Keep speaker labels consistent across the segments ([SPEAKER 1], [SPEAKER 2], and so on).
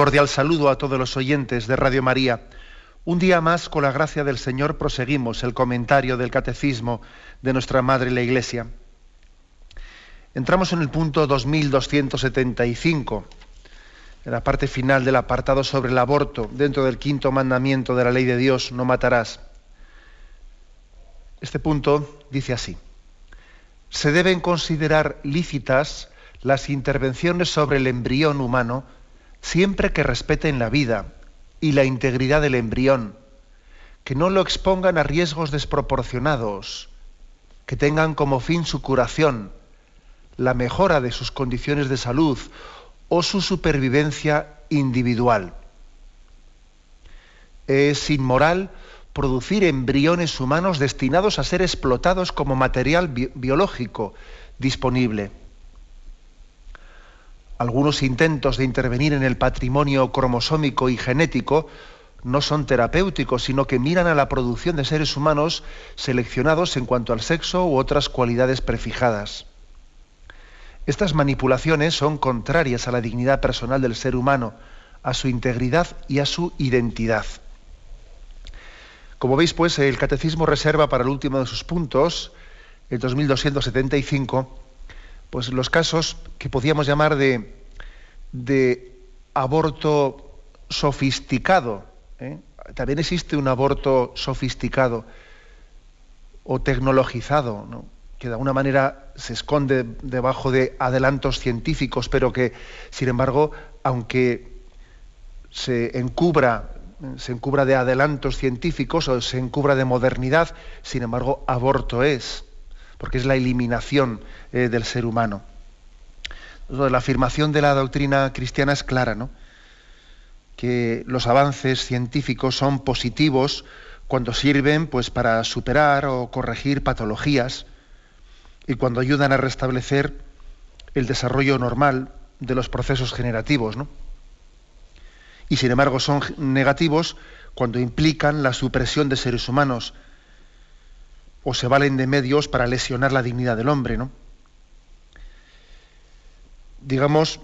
[SPEAKER 1] Cordial saludo a todos los oyentes de Radio María. Un día más, con la gracia del Señor, proseguimos el comentario del Catecismo de nuestra Madre la Iglesia. Entramos en el punto 2275, en la parte final del apartado sobre el aborto, dentro del quinto mandamiento de la ley de Dios, no matarás. Este punto dice así, se deben considerar lícitas las intervenciones sobre el embrión humano, siempre que respeten la vida y la integridad del embrión, que no lo expongan a riesgos desproporcionados, que tengan como fin su curación, la mejora de sus condiciones de salud o su supervivencia individual. Es inmoral producir embriones humanos destinados a ser explotados como material biológico disponible algunos intentos de intervenir en el patrimonio cromosómico y genético no son terapéuticos, sino que miran a la producción de seres humanos seleccionados en cuanto al sexo u otras cualidades prefijadas. Estas manipulaciones son contrarias a la dignidad personal del ser humano, a su integridad y a su identidad. Como veis, pues, el Catecismo reserva para el último de sus puntos, el 2275, pues los casos que podíamos llamar de, aborto sofisticado. ¿eh? También existe un aborto sofisticado o tecnologizado, que de alguna manera se esconde debajo de adelantos científicos, pero que, sin embargo, aunque se encubra, se encubra de adelantos científicos o se encubra de modernidad, sin embargo, aborto es porque es la eliminación eh, del ser humano. La afirmación de la doctrina cristiana es clara, ¿no? que los avances científicos son positivos cuando sirven pues, para superar o corregir patologías y cuando ayudan a restablecer el desarrollo normal de los procesos generativos. ¿no? Y sin embargo son negativos cuando implican la supresión de seres humanos, o se valen de medios para lesionar la dignidad del hombre, ¿no? Digamos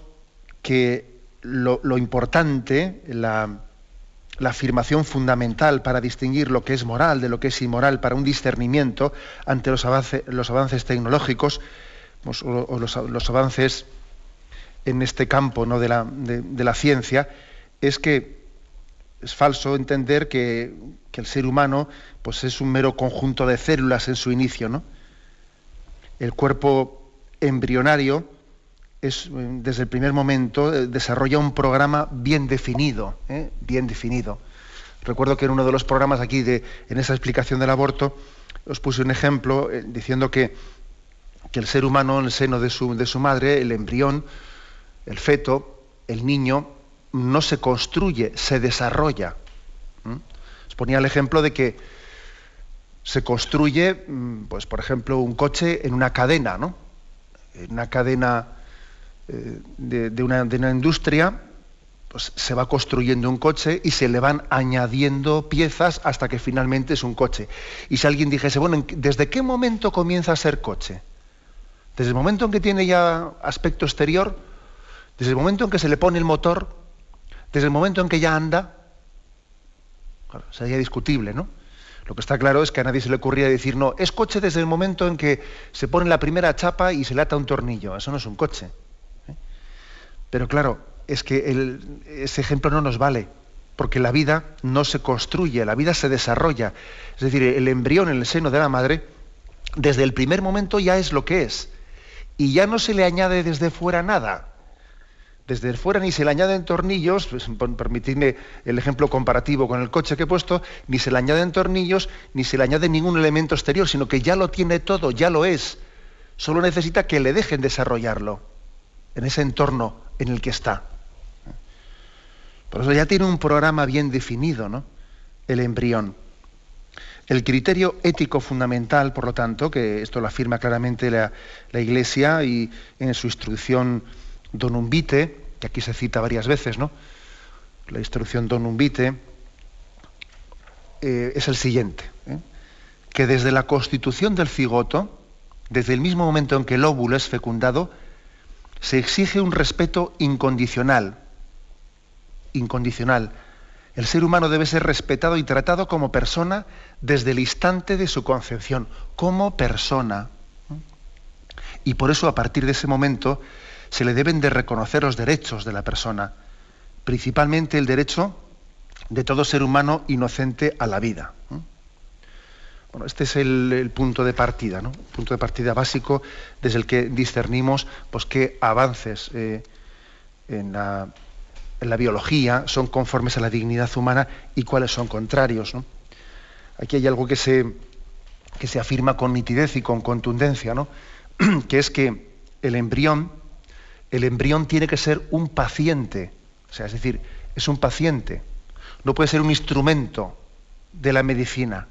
[SPEAKER 1] que lo, importante, la, afirmación fundamental para distinguir lo que es moral de lo que es inmoral, para un discernimiento ante los, avances tecnológicos pues, o, los, avances en este campo ¿no? de la ciencia, es que es falso entender que, el ser humano pues es un mero conjunto de células en su inicio. ¿no? El cuerpo embrionario es, desde el primer momento eh, desarrolla un programa bien definido, ¿eh? bien definido. Recuerdo que en uno de los programas aquí, de, en esa explicación del aborto, os puse un ejemplo eh, diciendo que, que, el ser humano en el seno de su, de su madre, el embrión, el feto, el niño, no se construye, se desarrolla. Os ponía el ejemplo de que se construye, mm, pues por ejemplo, un coche en una cadena, ¿no? En una cadena eh, de, una, de, una, industria, pues se va construyendo un coche y se le van añadiendo piezas hasta que finalmente es un coche. Y si alguien dijese, bueno, ¿desde qué momento comienza a ser coche? ¿Desde el momento en que tiene ya aspecto exterior? ¿Desde el momento en que se le pone el motor? Desde el momento en que ya anda, sería discutible, ¿no? Lo que está claro es que a nadie se le ocurría decir, no, es coche desde el momento en que se pone la primera chapa y se le ata un tornillo. Eso no es un coche. ¿eh? Pero claro, es que ese ejemplo no nos vale, porque la vida no se construye, la vida se desarrolla. Es decir, el embrión en el seno de la madre, desde el primer momento ya es lo que es. Y ya no se le añade desde fuera nada desde fuera ni se le añaden tornillos, pues, permitidme el ejemplo comparativo con el coche que he puesto, ni se le añaden tornillos, ni se le añade ningún elemento exterior, sino que ya lo tiene todo, ya lo es. Solo necesita que le dejen desarrollarlo en ese entorno en el que está. Por eso ya tiene un programa bien definido, ¿no? El embrión. El criterio ético fundamental, por lo tanto, que esto lo afirma claramente la, Iglesia y en su instrucción Donum Vitae, que aquí se cita varias veces, ¿no? La instrucción Donum Vitae eh, es el siguiente, ¿eh? que desde la constitución del cigoto, desde el mismo momento en que el óvulo es fecundado, se exige un respeto incondicional, incondicional. El ser humano debe ser respetado y tratado como persona desde el instante de su concepción, como persona. Y por eso, a partir de ese momento, se le deben de reconocer los derechos de la persona, principalmente el derecho de todo ser humano inocente a la vida. Bueno, este es el, punto de partida, ¿no? punto de partida básico desde el que discernimos pues, qué avances eh, en, la, biología son conformes a la dignidad humana y cuáles son contrarios. Aquí hay algo que se, que se afirma con nitidez y con contundencia, ¿no? que es que el embrión, el embrión tiene que ser un paciente, o sea, es decir, es un paciente, no puede ser un instrumento de la medicina.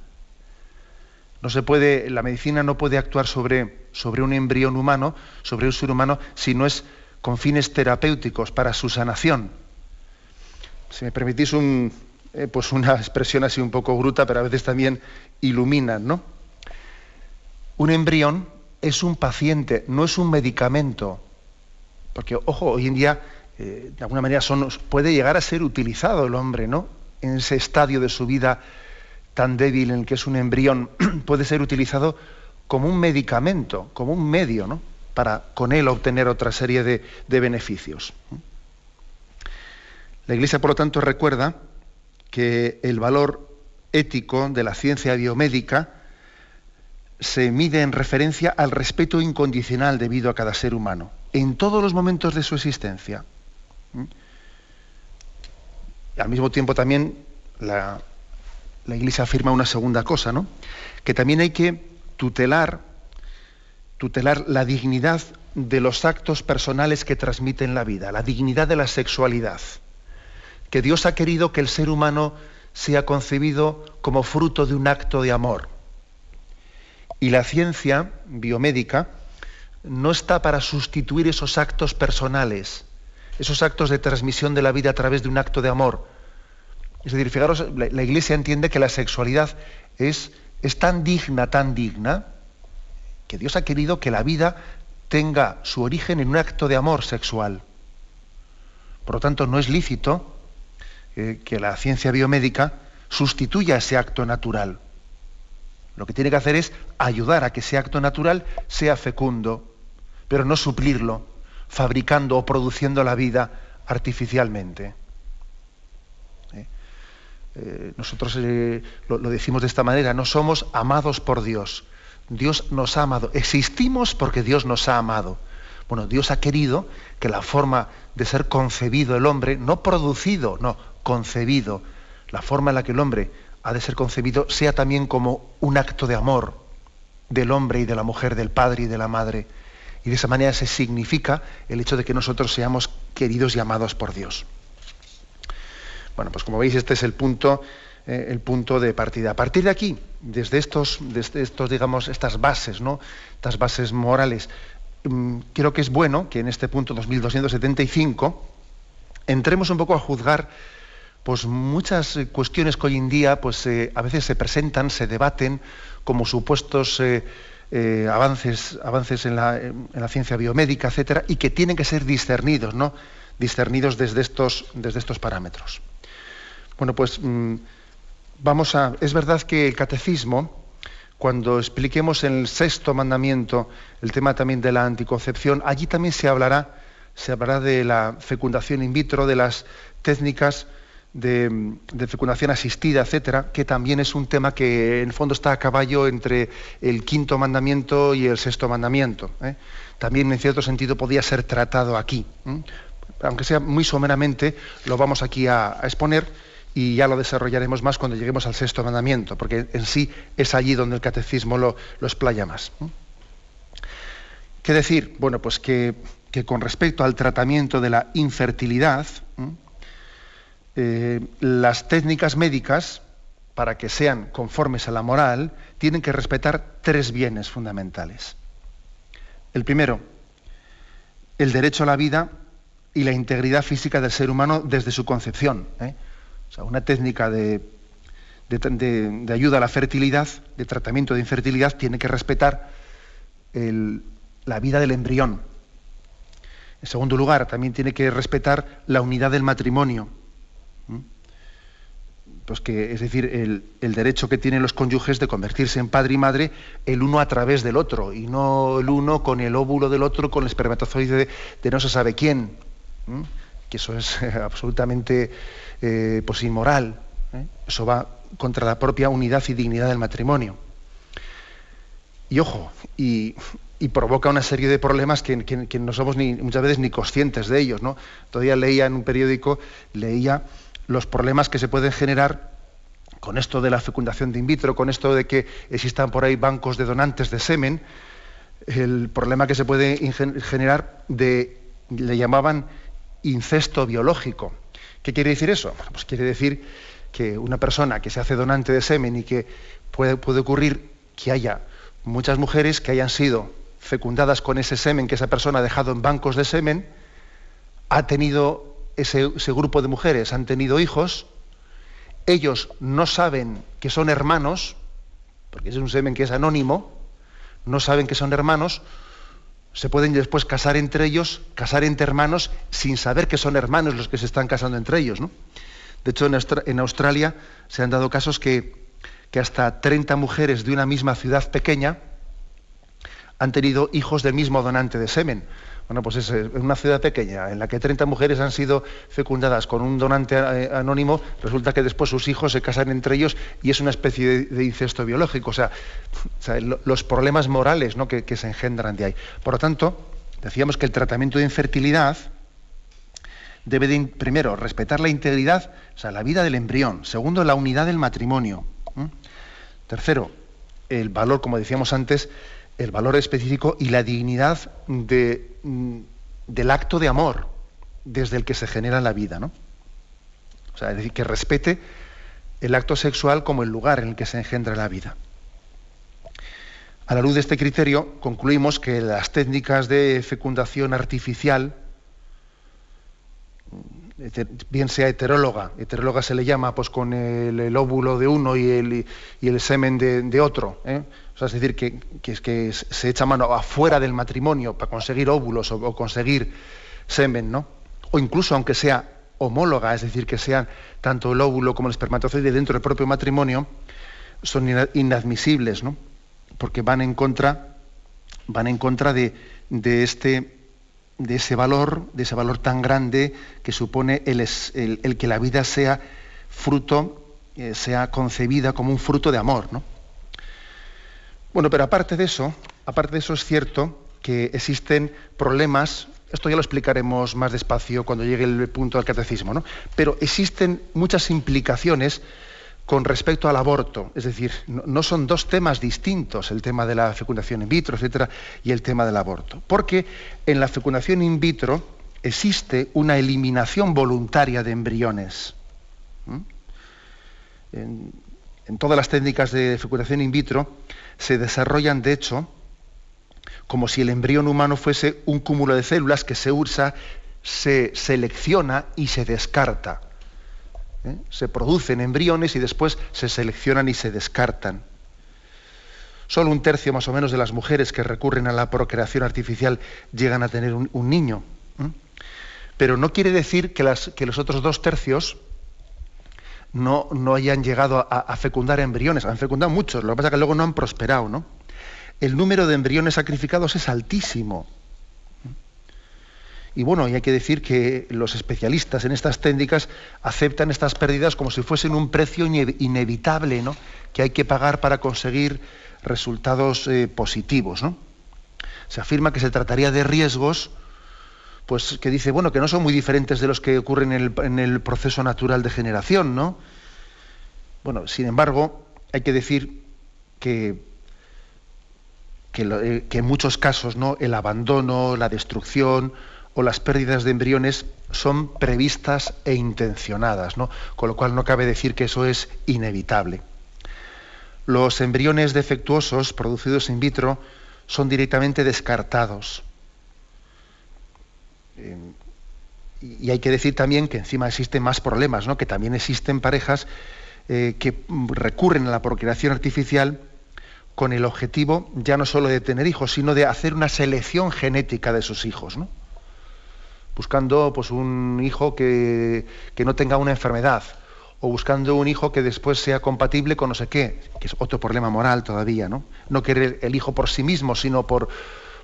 [SPEAKER 1] No se puede, la medicina no puede actuar sobre, sobre un embrión humano, sobre un ser humano, si no es con fines terapéuticos para su sanación. Si me permitís un, eh, pues una expresión así un poco bruta, pero a veces también ilumina, ¿no? Un embrión es un paciente, no es un medicamento. Porque, ojo, hoy en día, eh, de alguna manera, puede llegar a ser utilizado el hombre, ¿no? En ese estadio de su vida tan débil en el que es un embrión, puede ser utilizado como un medicamento, como un medio, ¿no? Para con él obtener otra serie de, de beneficios. La Iglesia, por lo tanto, recuerda que el valor ético de la ciencia biomédica se mide en referencia al respeto incondicional debido a cada ser humano, en todos los momentos de su existencia. ¿Mm? al mismo tiempo también la, Iglesia afirma una segunda cosa, ¿no? Que también hay que tutelar, tutelar la dignidad de los actos personales que transmiten la vida, la dignidad de la sexualidad. Que Dios ha querido que el ser humano sea concebido como fruto de un acto de amor. Y la ciencia biomédica no está para sustituir esos actos personales, esos actos de transmisión de la vida a través de un acto de amor. Es decir, fijaros, la, Iglesia entiende que la sexualidad es, tan digna, tan digna, que Dios ha querido que la vida tenga su origen en un acto de amor sexual. Por lo tanto, no es lícito eh, que la ciencia biomédica sustituya ese acto natural. Lo que tiene que hacer es ayudar a que ese acto natural sea fecundo, pero no suplirlo, fabricando o produciendo la vida artificialmente. ¿Eh? Eh, nosotros eh, lo, decimos de esta manera, no somos amados por Dios. Dios nos ha amado. Existimos porque Dios nos ha amado. Bueno, Dios ha querido que la forma de ser concebido el hombre, no producido, no, concebido, la forma en la que el hombre ha de ser concebido sea también como un acto de amor del hombre y de la mujer, del padre y de la madre. Y de esa manera se significa el hecho de que nosotros seamos queridos y amados por Dios. Bueno, pues como veis, este es el punto, eh, el punto de partida. A partir de aquí, desde estos, desde estos, digamos, estas bases, ¿no? Estas bases morales, mm, creo que es bueno que en este punto 2275 entremos un poco a juzgar pues muchas cuestiones que hoy en día pues, eh, a veces se presentan, se debaten como supuestos eh, avances, avances en la, en, la, ciencia biomédica, etcétera, y que tienen que ser discernidos, ¿no? discernidos desde estos, desde estos parámetros. Bueno, pues mm, vamos a. Es verdad que el catecismo, cuando expliquemos en el sexto mandamiento el tema también de la anticoncepción, allí también se hablará, se hablará de la fecundación in vitro, de las técnicas de, fecundación asistida, etcétera, que también es un tema que en fondo está a caballo entre el quinto mandamiento y el sexto mandamiento. ¿eh? También en cierto sentido podía ser tratado aquí. Aunque sea muy someramente, lo vamos aquí a, exponer y ya lo desarrollaremos más cuando lleguemos al sexto mandamiento, porque en sí es allí donde el catecismo lo, explaya más. ¿Qué decir? Bueno, pues que, con respecto al tratamiento de la infertilidad, eh, las técnicas médicas, para que sean conformes a la moral, tienen que respetar tres bienes fundamentales. El primero, el derecho a la vida y la integridad física del ser humano desde su concepción. ¿eh? O sea, una técnica de, ayuda a la fertilidad, de tratamiento de infertilidad, tiene que respetar la vida del embrión. En segundo lugar, también tiene que respetar la unidad del matrimonio. Pues que, es decir, el, derecho que tienen los cónyuges de convertirse en padre y madre el uno a través del otro, y no el uno con el óvulo del otro, con el espermatozoide de, no se sabe quién. Que eso es absolutamente eh, pues inmoral. ¿eh? Eso va contra la propia unidad y dignidad del matrimonio. Y ojo, y, provoca una serie de problemas que, no somos ni, muchas veces ni conscientes de ellos. ¿no? Todavía leía en un periódico, leía los problemas que se pueden generar con esto de la fecundación de in vitro, con esto de que existan por ahí bancos de donantes de semen, el problema que se puede generar de, le llamaban incesto biológico. ¿Qué quiere decir eso? pues quiere decir que una persona que se hace donante de semen y que puede, puede ocurrir que haya muchas mujeres que hayan sido fecundadas con ese semen que esa persona ha dejado en bancos de semen, ha tenido ese, grupo de mujeres han tenido hijos, ellos no saben que son hermanos, porque es un semen que es anónimo, no saben que son hermanos, se pueden después casar entre ellos, casar entre hermanos, sin saber que son hermanos los que se están casando entre ellos. ¿no? De hecho, en, Australia se han dado casos que, que hasta 30 mujeres de una misma ciudad pequeña han tenido hijos del mismo donante de semen. Bueno, pues es una ciudad pequeña en la que 30 mujeres han sido fecundadas con un donante eh, anónimo, resulta que después sus hijos se casan entre ellos y es una especie de, incesto biológico. O sea, los problemas morales que, se engendran de ahí. Por lo tanto, decíamos que el tratamiento de infertilidad debe de, primero, respetar la integridad, o sea, la vida del embrión. Segundo, la unidad del matrimonio. Tercero, el valor, como decíamos antes, el valor específico y la dignidad mm, del acto de amor desde el que se genera la vida, ¿no? O sea, es decir, que respete el acto sexual como el lugar en el que se engendra la vida. A la luz de este criterio, concluimos que las técnicas de fecundación artificial, bien sea heteróloga, heteróloga se le llama pues con el, óvulo de uno y el, semen de, otro, ¿eh? Es decir, que, que, se echa mano afuera del matrimonio para conseguir óvulos o, conseguir semen, ¿no? O incluso aunque sea homóloga, es decir, que sean tanto el óvulo como el espermatozoide dentro del propio matrimonio, son inadmisibles, ¿no? Porque van en contra, van en contra de, este, de ese valor, de ese valor tan grande que supone el, que la vida sea fruto, eh, sea concebida como un fruto de amor, ¿no? Bueno, pero aparte de eso, aparte de eso es cierto que existen problemas, esto ya lo explicaremos más despacio cuando llegue el punto del catecismo, ¿no? Pero existen muchas implicaciones con respecto al aborto, es decir, no, son dos temas distintos, el tema de la fecundación in vitro, etcétera, y el tema del aborto, porque en la fecundación in vitro existe una eliminación voluntaria de embriones. en todas las técnicas de fecundación in vitro se desarrollan, de hecho, como si el embrión humano fuese un cúmulo de células que se usa, se selecciona y se descarta. ¿eh? Se producen embriones y después se seleccionan y se descartan. Solo un tercio más o menos de las mujeres que recurren a la procreación artificial llegan a tener un, niño. ¿eh? Pero no quiere decir que, que los otros dos tercios no, no hayan llegado a, fecundar embriones. Han fecundado muchos, lo que pasa es que luego no han prosperado, ¿no? El número de embriones sacrificados es altísimo. Y bueno, y hay que decir que los especialistas en estas técnicas aceptan estas pérdidas como si fuesen un precio inevitable, ¿no? Que hay que pagar para conseguir resultados eh, positivos, ¿no? Se afirma que se trataría de riesgos pues que dice, bueno, que no son muy diferentes de los que ocurren en el, proceso natural de generación, ¿no? Bueno, sin embargo, hay que decir que, que, eh, en muchos casos, ¿no? El abandono, la destrucción o las pérdidas de embriones son previstas e intencionadas, ¿no? con lo cual no cabe decir que eso es inevitable. Los embriones defectuosos producidos in vitro son directamente descartados. Eh, y hay que decir también que encima existen más problemas, ¿no? que también existen parejas eh, que recurren a la procreación artificial con el objetivo ya no solo de tener hijos, sino de hacer una selección genética de sus hijos, ¿no? buscando pues, un hijo que, no tenga una enfermedad, o buscando un hijo que después sea compatible con no sé qué, que es otro problema moral todavía, ¿no? No querer el hijo por sí mismo, sino por,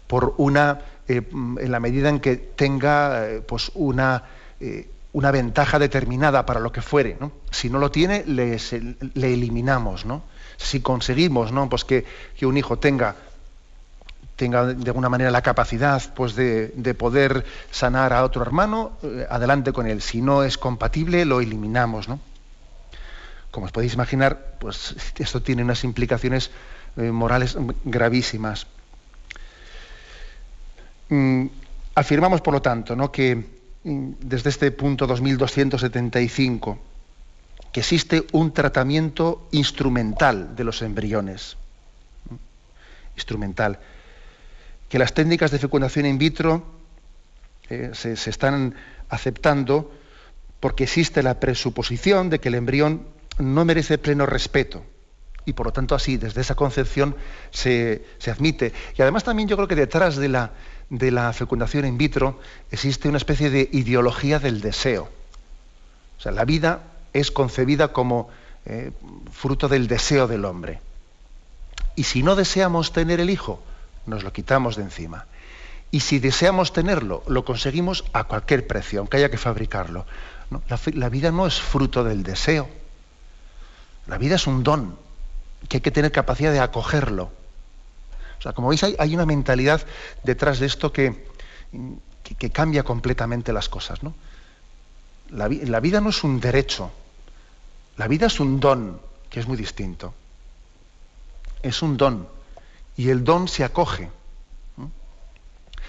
[SPEAKER 1] por una, eh, en la medida en que tenga eh, pues una, eh, una ventaja determinada para lo que fuere, ¿no? Si no lo tiene, le, le eliminamos, ¿no? Si conseguimos, ¿no? Pues que, que un hijo tenga tenga de alguna manera la capacidad pues, de, poder sanar a otro hermano, adelante con él. Si no es compatible, lo eliminamos. ¿no? Como os podéis imaginar, pues esto tiene unas implicaciones morales gravísimas. Mm, afirmamos, por lo tanto, ¿no? que mm, desde este punto 2275, que existe un tratamiento instrumental de los embriones. Instrumental que las técnicas de fecundación in vitro eh, se, están aceptando porque existe la presuposición de que el embrión no merece pleno respeto. Y por lo tanto así, desde esa concepción se, admite. Y además también yo creo que detrás de la, de la fecundación in vitro existe una especie de ideología del deseo. O sea, la vida es concebida como eh, fruto del deseo del hombre. Y si no deseamos tener el hijo, nos lo quitamos de encima. Y si deseamos tenerlo, lo conseguimos a cualquier precio, aunque haya que fabricarlo. la, vida no es fruto del deseo. La vida es un don que hay que tener capacidad de acogerlo. O sea, como veis, hay, una mentalidad detrás de esto que, que, cambia completamente las cosas. ¿no? La, vida no es un derecho, la vida es un don, que es muy distinto. Es un don y el don se acoge.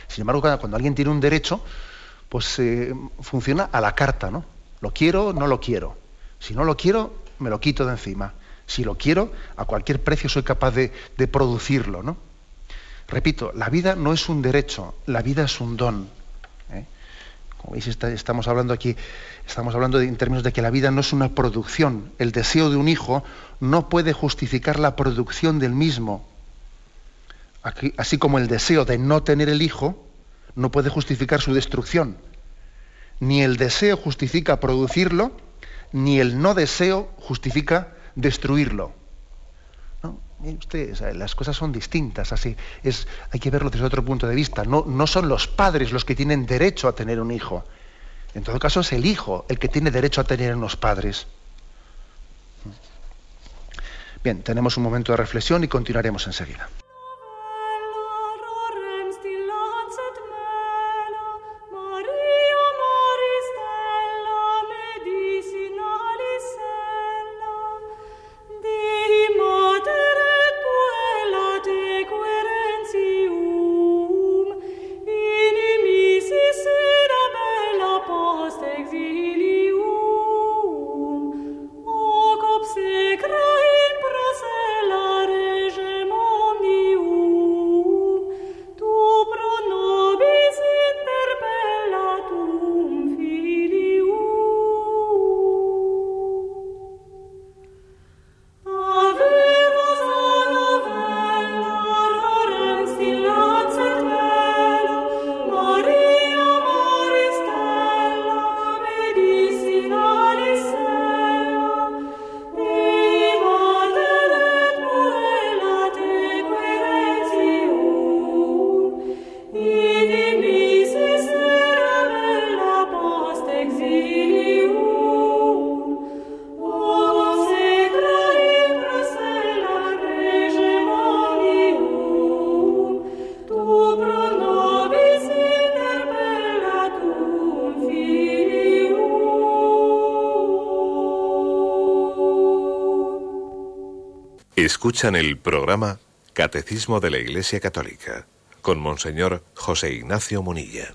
[SPEAKER 1] Sin embargo, cuando alguien tiene un derecho, pues eh, funciona a la carta, ¿no? Lo quiero, no lo quiero. Si no lo quiero, me lo quito de encima. Si lo quiero, a cualquier precio soy capaz de, producirlo, ¿no? Repito, la vida no es un derecho, la vida es un don. ¿eh? Como veis, estamos hablando aquí, estamos hablando en términos de que la vida no es una producción. El deseo de un hijo no puede justificar la producción del mismo así como el deseo de no tener el hijo no puede justificar su destrucción. Ni el deseo justifica producirlo, ni el no deseo justifica destruirlo. Las cosas son distintas, así es, hay que verlo desde otro punto de vista. No, no son los padres los que tienen derecho a tener un hijo. En todo caso es el hijo el que tiene derecho a tener unos padres. Bien, tenemos un momento de reflexión y continuaremos enseguida.
[SPEAKER 2] Escuchan el programa Catecismo de la Iglesia Católica con Monseñor José Ignacio Munilla.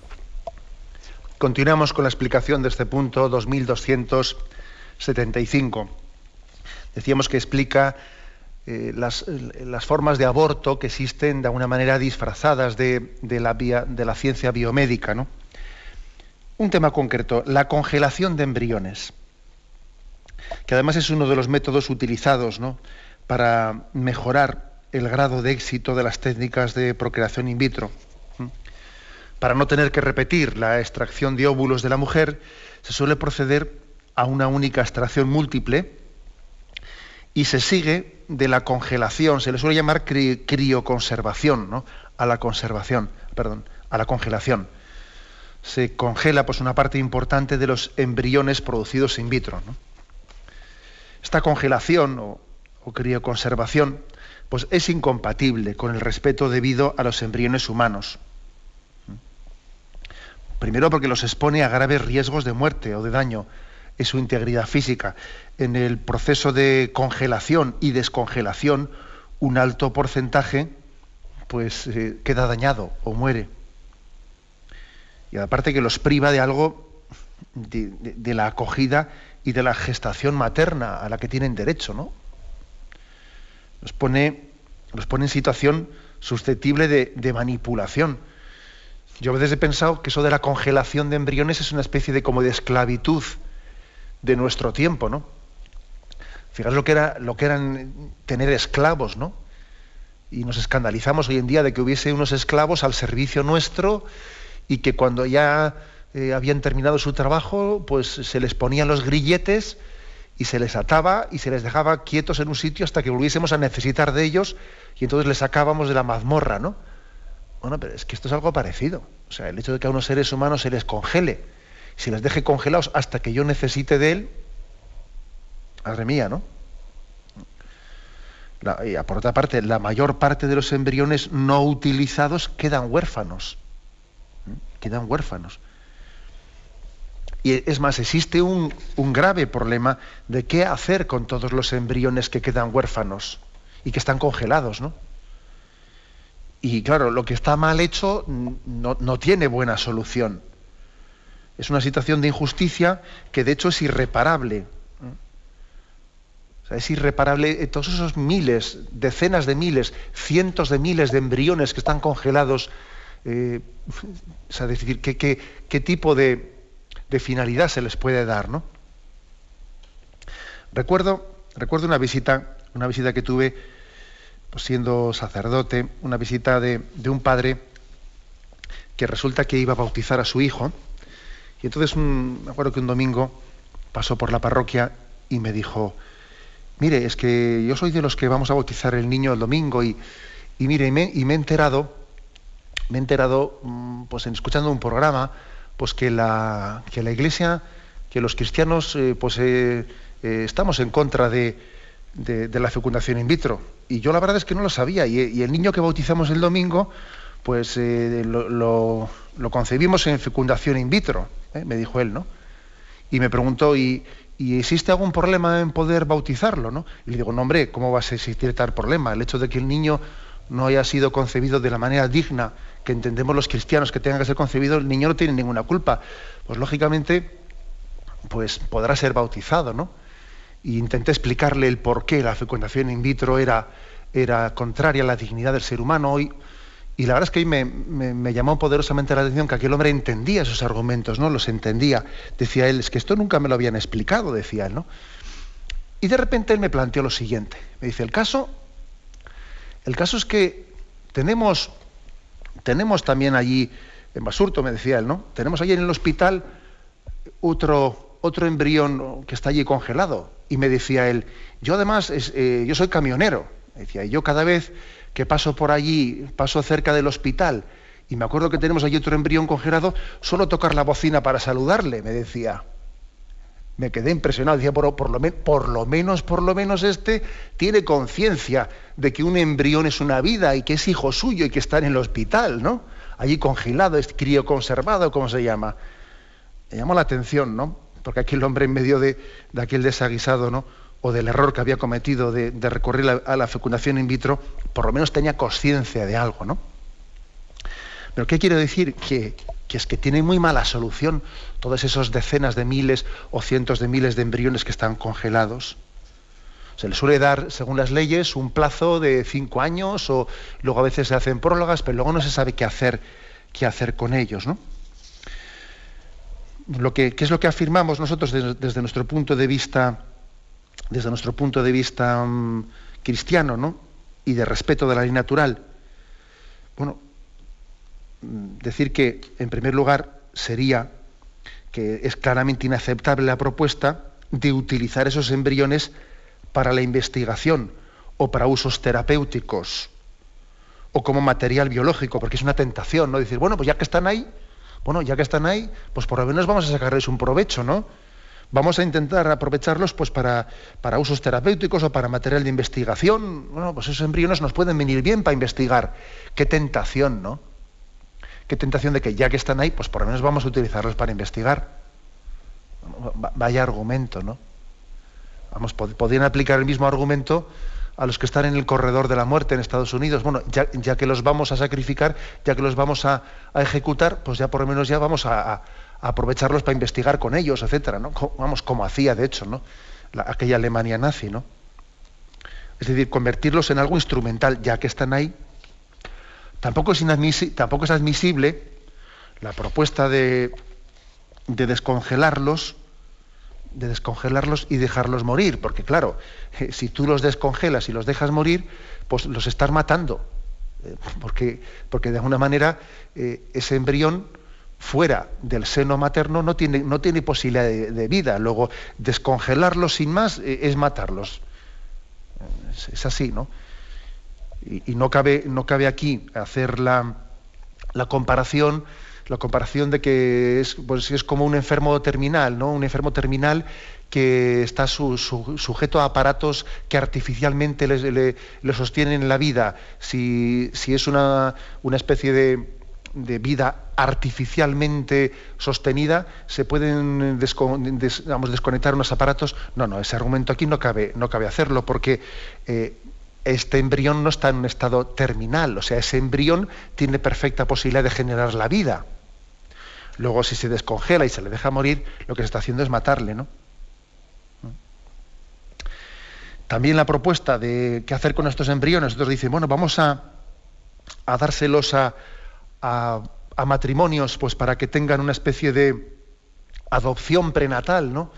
[SPEAKER 1] Continuamos con la explicación de este punto 2275. Decíamos que explica eh, las, formas de aborto que existen de alguna manera disfrazadas de, la, de la, ciencia biomédica. ¿no? Un tema concreto, la congelación de embriones, que además es uno de los métodos utilizados para mejorar el grado de éxito de las técnicas de procreación in vitro para no tener que repetir la extracción de óvulos de la mujer, se suele proceder a una única extracción múltiple y se sigue de la congelación, se le suele llamar crioconservación, ¿no? a la conservación, perdón, a la congelación. Se congela pues, una parte importante de los embriones producidos in vitro. Esta congelación o, o crioconservación pues, es incompatible con el respeto debido a los embriones humanos. Primero porque los expone a graves riesgos de muerte o de daño en su integridad física. En el proceso de congelación y descongelación, un alto porcentaje pues eh, queda dañado o muere. Y aparte que los priva de algo de, la acogida y de la gestación materna a la que tienen derecho, ¿no? Los pone, pone en situación susceptible de manipulación yo a veces he pensado que eso de la congelación de embriones es una especie de como de esclavitud de nuestro tiempo, ¿no? Fijaros lo que era, lo que eran tener esclavos, ¿no? Y nos escandalizamos hoy en día de que hubiese unos esclavos al servicio nuestro y que cuando ya eh, habían terminado su trabajo, pues se les ponían los grilletes y se les ataba y se les dejaba quietos en un sitio hasta que volviésemos a necesitar de ellos y entonces les sacábamos de la mazmorra, ¿no? Bueno, pero es que esto es algo parecido. O sea, el hecho de que a unos seres humanos se les congele, si les deje congelados hasta que yo necesite de él, madre mía, ¿no? y por otra parte, la mayor parte de los embriones no utilizados quedan huérfanos. Quedan huérfanos. Y es más, existe un, grave problema de qué hacer con todos los embriones que quedan huérfanos y que están congelados, ¿no? Y claro, lo que está mal hecho no, tiene buena solución. Es una situación de injusticia que de hecho es irreparable. es irreparable todos esos miles, decenas de miles, cientos de miles de embriones que están congelados. Eh, o sea, decir, ¿qué, qué, tipo de, de, finalidad se les puede dar? ¿no? Recuerdo, recuerdo una visita, una visita que tuve pues siendo sacerdote, una visita de, un padre que resulta que iba a bautizar a su hijo. Y entonces me acuerdo que un domingo pasó por la parroquia y me dijo, mire, es que yo soy de los que vamos a bautizar el niño el domingo y, mire, y me, he enterado, me he enterado, mm, pues en, escuchando un programa, pues que la, que la iglesia, que los cristianos, eh, pues eh, eh, estamos en contra de, de, la fecundación in vitro. Y yo la verdad es que no lo sabía. Y, el niño que bautizamos el domingo, pues eh, lo, concebimos en fecundación in vitro, me dijo él, ¿no? Y me preguntó, ¿y, existe algún problema en poder bautizarlo? ¿no? Y le digo, no, hombre, ¿cómo va a existir tal problema? El hecho de que el niño no haya sido concebido de la manera digna que entendemos los cristianos que tenga que ser concebido, el niño no tiene ninguna culpa. Pues lógicamente, pues podrá ser bautizado, ¿no? y intenté explicarle el por qué la fecundación in vitro era, era contraria a la dignidad del ser humano. Y, y la verdad es que ahí me, me, llamó poderosamente la atención que aquel hombre entendía esos argumentos, ¿no? Los entendía. Decía él, es que esto nunca me lo habían explicado, decía él, ¿no? Y de repente él me planteó lo siguiente. Me dice, el caso, el caso es que tenemos, tenemos también allí, en Basurto, me decía él, ¿no? Tenemos allí en el hospital otro, otro embrión que está allí congelado. Y me decía él, yo además, eh, yo soy camionero. Decía, yo cada vez que paso por allí, paso cerca del hospital, y me acuerdo que tenemos allí otro embrión congelado, solo tocar la bocina para saludarle, me decía. Me quedé impresionado, decía, por, por, lo, menos, por lo menos este tiene conciencia de que un embrión es una vida y que es hijo suyo y que está en el hospital, ¿no? Allí congelado, es crioconservado, ¿cómo se llama? Me llamó la atención, ¿no? porque aquí el hombre en medio de, aquel desaguisado, ¿no? o del error que había cometido de, recurrir a, la fecundación in vitro, por lo menos tenía conciencia de algo, ¿no? Pero ¿qué quiero decir? Que que es que tiene muy mala solución todas esas decenas de miles o cientos de miles de embriones que están congelados. Se le suele dar, según las leyes, un plazo de cinco años o luego a veces se hacen prólogas, pero luego no se sabe qué hacer, qué hacer con ellos. ¿no? Lo que, ¿Qué es lo que afirmamos nosotros desde, nuestro punto de vista, desde nuestro punto de vista mm, cristiano ¿no? y de respeto de la ley natural? Bueno, decir que, en primer lugar, sería que es claramente inaceptable la propuesta de utilizar esos embriones para la investigación o para usos terapéuticos o como material biológico, porque es una tentación, ¿no? Decir, bueno, pues ya que están ahí, bueno, ya que están ahí, pues por lo menos vamos a sacarles un provecho, ¿no? Vamos a intentar aprovecharlos pues para, para usos terapéuticos o para material de investigación. Bueno, pues esos embriones nos pueden venir bien para investigar. Qué tentación, ¿no? Qué tentación de que ya que están ahí, pues por lo menos vamos a utilizarlos para investigar. Vaya argumento, ¿no? Vamos, podrían aplicar el mismo argumento a los que están en el corredor de la muerte en Estados Unidos. Bueno, ya, que los vamos a sacrificar, ya que los vamos a, ejecutar, pues ya por lo menos ya vamos a, aprovecharlos para investigar con ellos, etcétera, ¿no? Vamos, como hacía de hecho, ¿no? aquella Alemania nazi, ¿no? Es decir, convertirlos en algo instrumental, ya que están ahí. Tampoco es, admisible la propuesta de, de descongelarlos de descongelarlos y dejarlos morir, porque claro, eh, si tú los descongelas y los dejas morir, pues los estás matando, eh, porque, porque de alguna manera eh, ese embrión fuera del seno materno no tiene, no tiene posibilidad de, vida, luego descongelarlos sin más es matarlos. Es, así, ¿no? Y, no, cabe, no cabe aquí hacer la, la comparación la comparación de que es, pues, es como un enfermo terminal, ¿no? Un enfermo terminal que está sujeto a aparatos que artificialmente le, sostienen la vida. Si, es una, especie de, vida artificialmente sostenida, se pueden desconectar unos aparatos. No, no, ese argumento aquí no cabe, no cabe hacerlo, porque eh, este embrión no está en un estado terminal, o sea, ese embrión tiene perfecta posibilidad de generar la vida. Luego, si se descongela y se le deja morir, lo que se está haciendo es matarle, ¿no? También la propuesta de qué hacer con estos embriones, nosotros dicen, bueno, vamos a, dárselos a, matrimonios pues para que tengan una especie de adopción prenatal, ¿no?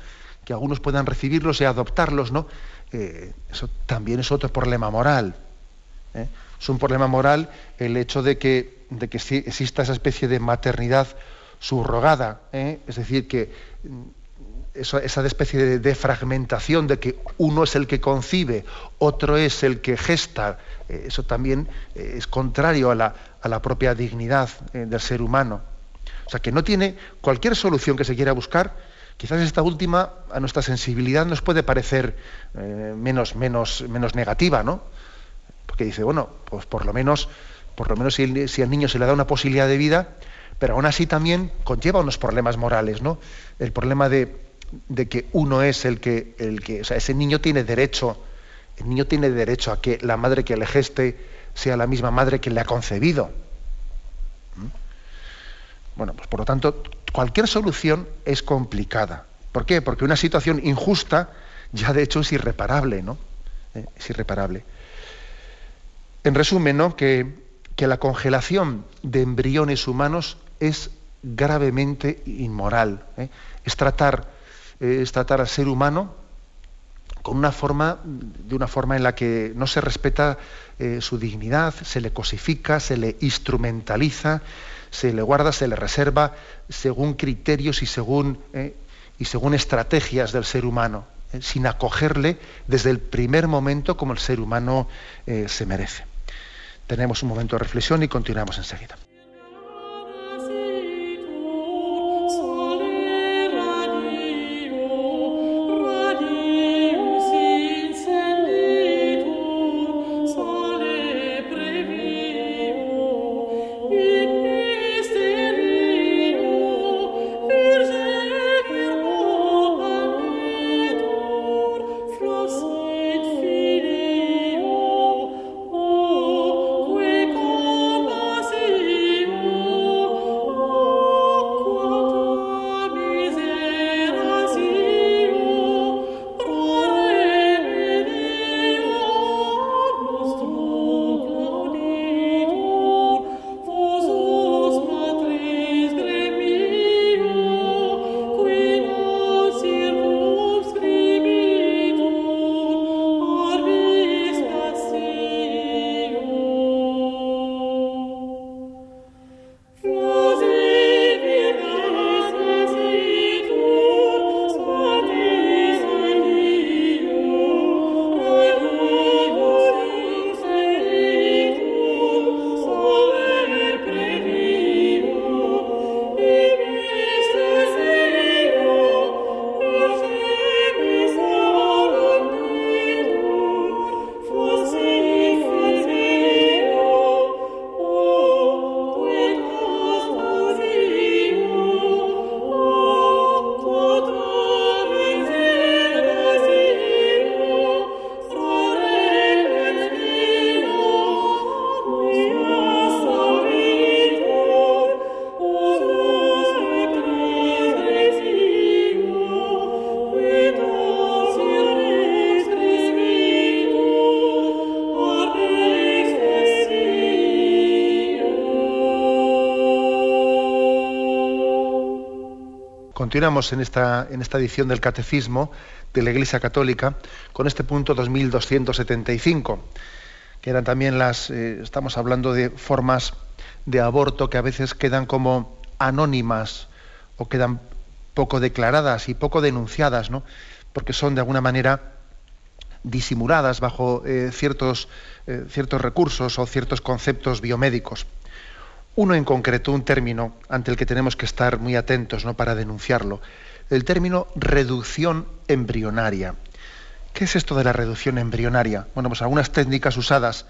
[SPEAKER 1] Que algunos puedan recibirlos y adoptarlos, ¿no? Eh, eso también es otro problema moral. ¿eh? Es un problema moral el hecho de que, de que exista esa especie de maternidad subrogada, ¿eh? es decir, que mm, esa especie de, fragmentación de que uno es el que concibe, otro es el que gesta, eso también es contrario a la, propia dignidad del ser humano. O sea, que no tiene cualquier solución que se quiera buscar, quizás esta última a nuestra sensibilidad nos puede parecer menos, menos, menos negativa, ¿no? Porque dice, bueno, pues por lo menos, por lo menos si, si al niño se le da una posibilidad de vida, pero aún así también conlleva unos problemas morales, ¿no? El problema de, que uno es el que, el que, o sea, ese niño tiene derecho, el niño tiene derecho a que la madre que le geste sea la misma madre que le ha concebido. Bueno, pues por lo tanto, cualquier solución es complicada. ¿Por qué? Porque una situación injusta ya de hecho es irreparable, ¿no? Eh, es irreparable. En resumen, ¿no? Que, que la congelación de embriones humanos es gravemente inmoral. ¿eh? Es, tratar, eh, es tratar al ser humano con una forma, de una forma en la que no se respeta su dignidad, se le cosifica, se le instrumentaliza, se le guarda, se le reserva según criterios y según, y según estrategias del ser humano, sin acogerle desde el primer momento como el ser humano se merece. Tenemos un momento de reflexión y continuamos enseguida. Continuamos en esta, en esta edición del Catecismo de la Iglesia Católica con este punto 2275, que eran también las, eh, estamos hablando de formas de aborto que a veces quedan como anónimas o quedan poco declaradas y poco denunciadas, ¿no? porque son de alguna manera disimuladas bajo eh, ciertos, eh, ciertos recursos o ciertos conceptos biomédicos. Uno en concreto, un término ante el que tenemos que estar muy atentos ¿no? para denunciarlo, el término reducción embrionaria. ¿Qué es esto de la reducción embrionaria? Bueno, pues algunas técnicas usadas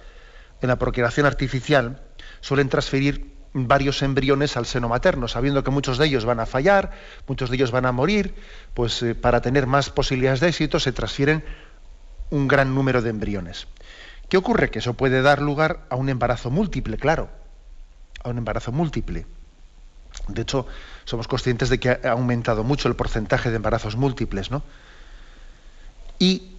[SPEAKER 1] en la procreación artificial suelen transferir varios embriones al seno materno, sabiendo que muchos de ellos van a fallar, muchos de ellos van a morir, pues eh, para tener más posibilidades de éxito se transfieren un gran número de embriones. ¿Qué ocurre? Que eso puede dar lugar a un embarazo múltiple, claro a un embarazo múltiple. De hecho, somos conscientes de que ha aumentado mucho el porcentaje de embarazos múltiples, ¿no? Y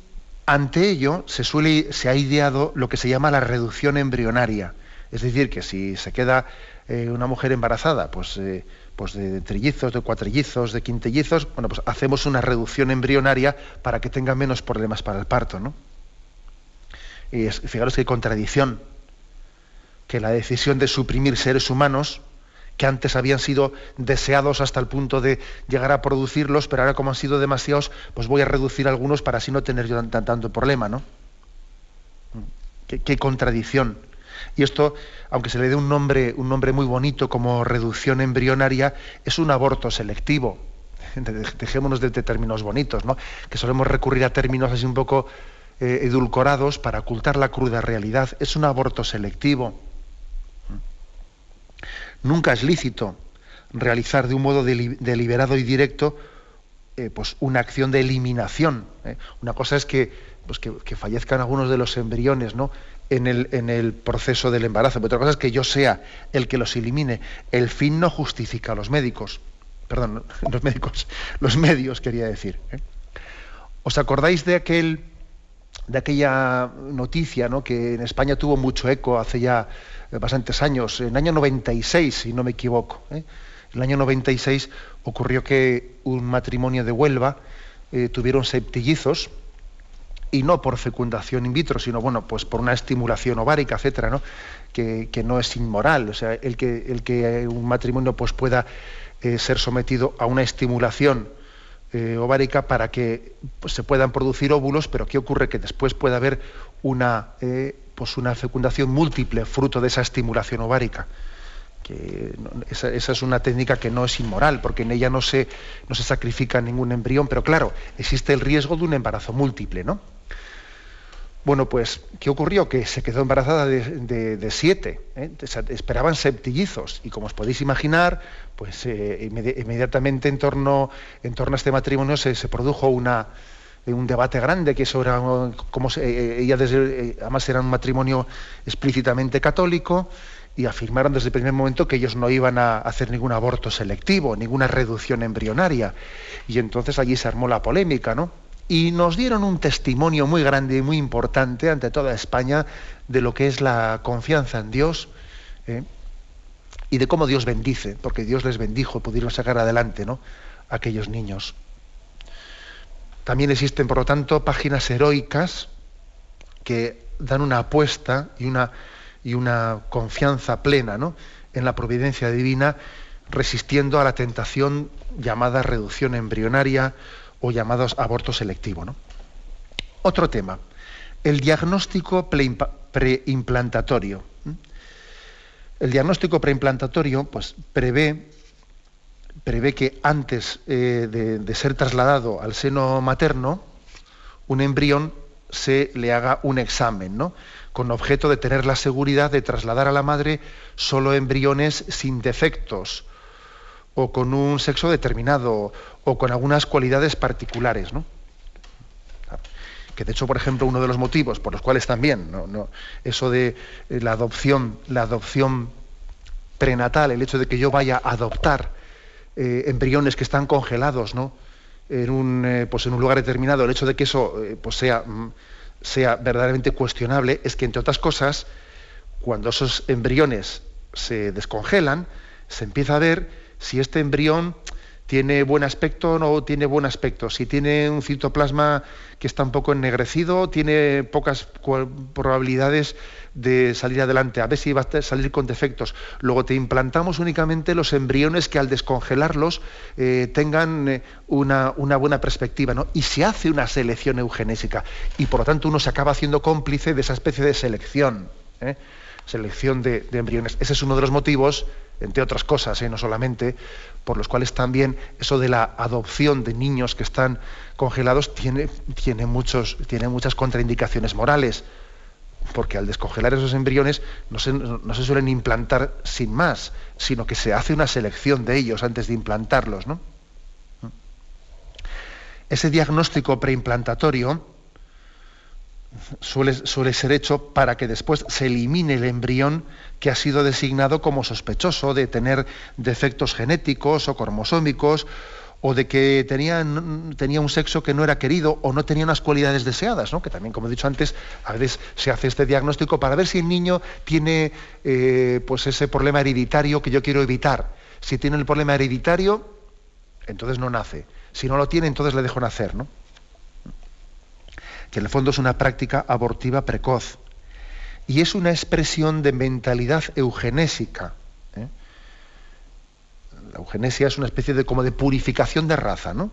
[SPEAKER 1] ante ello se suele, se ha ideado lo que se llama la reducción embrionaria. Es decir, que si se queda eh, una mujer embarazada, pues, eh, pues de trillizos, de cuatrillizos, de quintillizos, bueno, pues hacemos una reducción embrionaria para que tenga menos problemas para el parto, ¿no? Y fijaros que hay contradicción que la decisión de suprimir seres humanos que antes habían sido deseados hasta el punto de llegar a producirlos, pero ahora como han sido demasiados, pues voy a reducir algunos para así no tener yo tan, tanto problema, ¿no? Qué, contradicción. Y esto, aunque se le dé un nombre, un nombre muy bonito como reducción embrionaria, es un aborto selectivo. Dejémonos de, términos bonitos, ¿no? Que solemos recurrir a términos así un poco eh, edulcorados para ocultar la cruda realidad. Es un aborto selectivo Nunca es lícito realizar de un modo deliberado y directo eh, pues una acción de eliminación. ¿eh? Una cosa es pues que, que, fallezcan algunos de los embriones ¿no? en, el, en el proceso del embarazo, pero otra cosa es que yo sea el que los elimine. El fin no justifica a los médicos. Perdón, los médicos, los medios quería decir. ¿eh? ¿Os acordáis de aquel de aquella noticia ¿no? que en España tuvo mucho eco hace ya bastantes años, en el año 96, si no me equivoco. ¿eh? En el año 96 ocurrió que un matrimonio de Huelva eh, tuvieron septillizos, y no por fecundación in vitro, sino bueno, pues por una estimulación ovárica, etcétera, ¿no? Que, no es inmoral. O sea, el que, el que un matrimonio pues pueda eh, ser sometido a una estimulación ovárica para que pues, se puedan producir óvulos, pero ¿qué ocurre? Que después puede haber una pues una fecundación múltiple fruto de esa estimulación ovárica. Que esa, es una técnica que no es inmoral, porque en ella no se, no se sacrifica ningún embrión, pero claro, existe el riesgo de un embarazo múltiple, ¿no? Bueno, pues, ¿qué ocurrió? Que se quedó embarazada de, siete, ¿eh? esperaban septillizos, y como os podéis imaginar, pues eh, inmediatamente en torno, en torno a este matrimonio se produjo una, un debate grande que sobre cómo se, eh, ella desde, eh, además era un matrimonio explícitamente católico y afirmaron desde el primer momento que ellos no iban a hacer ningún aborto selectivo, ninguna reducción embrionaria. Y entonces allí se armó la polémica, ¿no? Y nos dieron un testimonio muy grande y muy importante ante toda España de lo que es la confianza en Dios ¿eh? y de cómo Dios bendice, porque Dios les bendijo pudieron sacar adelante ¿no? aquellos niños. También existen, por lo tanto, páginas heroicas que dan una apuesta y una, y una confianza plena en la providencia divina, resistiendo a la tentación llamada reducción embrionaria o llamados aborto selectivo. Otro tema, el diagnóstico preimplantatorio. El diagnóstico preimplantatorio pues, prevé prevé que antes eh, de, ser trasladado al seno materno, un embrión se le haga un examen, ¿no? con objeto de tener la seguridad de trasladar a la madre solo embriones sin defectos o con un sexo determinado o con algunas cualidades particulares. ¿no? Que de hecho, por ejemplo, uno de los motivos por los cuales también ¿no? eso de eh, la adopción, la adopción prenatal, el hecho de que yo vaya a adoptar eh, embriones que están congelados ¿no? en, un, eh, pues en un lugar determinado, el hecho de que eso eh, pues sea, mm, sea verdaderamente cuestionable es que, entre otras cosas, cuando esos embriones se descongelan, se empieza a ver si este embrión tiene buen aspecto o no tiene buen aspecto, si tiene un citoplasma que está un poco ennegrecido, tiene pocas probabilidades de salir adelante, a ver si va a salir con defectos. Luego te implantamos únicamente los embriones que al descongelarlos eh, tengan eh, una, buena perspectiva, ¿no? Y se hace una selección eugenésica y por lo tanto uno se acaba haciendo cómplice de esa especie de selección. ¿eh? Selección de, embriones. Ese es uno de los motivos, entre otras cosas, ¿eh? no solamente, por los cuales también eso de la adopción de niños que están congelados tiene, muchos, tiene muchas contraindicaciones morales, porque al descongelar esos embriones no se, suelen implantar sin más, sino que se hace una selección de ellos antes de implantarlos. Ese diagnóstico preimplantatorio suele, ser hecho para que después se elimine el embrión que ha sido designado como sospechoso de tener defectos genéticos o cromosómicos o de que tenía, tenía, un sexo que no era querido o no tenía unas cualidades deseadas, ¿no? que también, como he dicho antes, a veces se hace este diagnóstico para ver si el niño tiene eh, pues ese problema hereditario que yo quiero evitar. Si tiene el problema hereditario, entonces no nace. Si no lo tiene, entonces le dejo nacer. ¿no? Que en el fondo es una práctica abortiva precoz. Y es una expresión de mentalidad eugenésica. ¿eh? La eugenesia es una especie de como de purificación de raza, ¿no?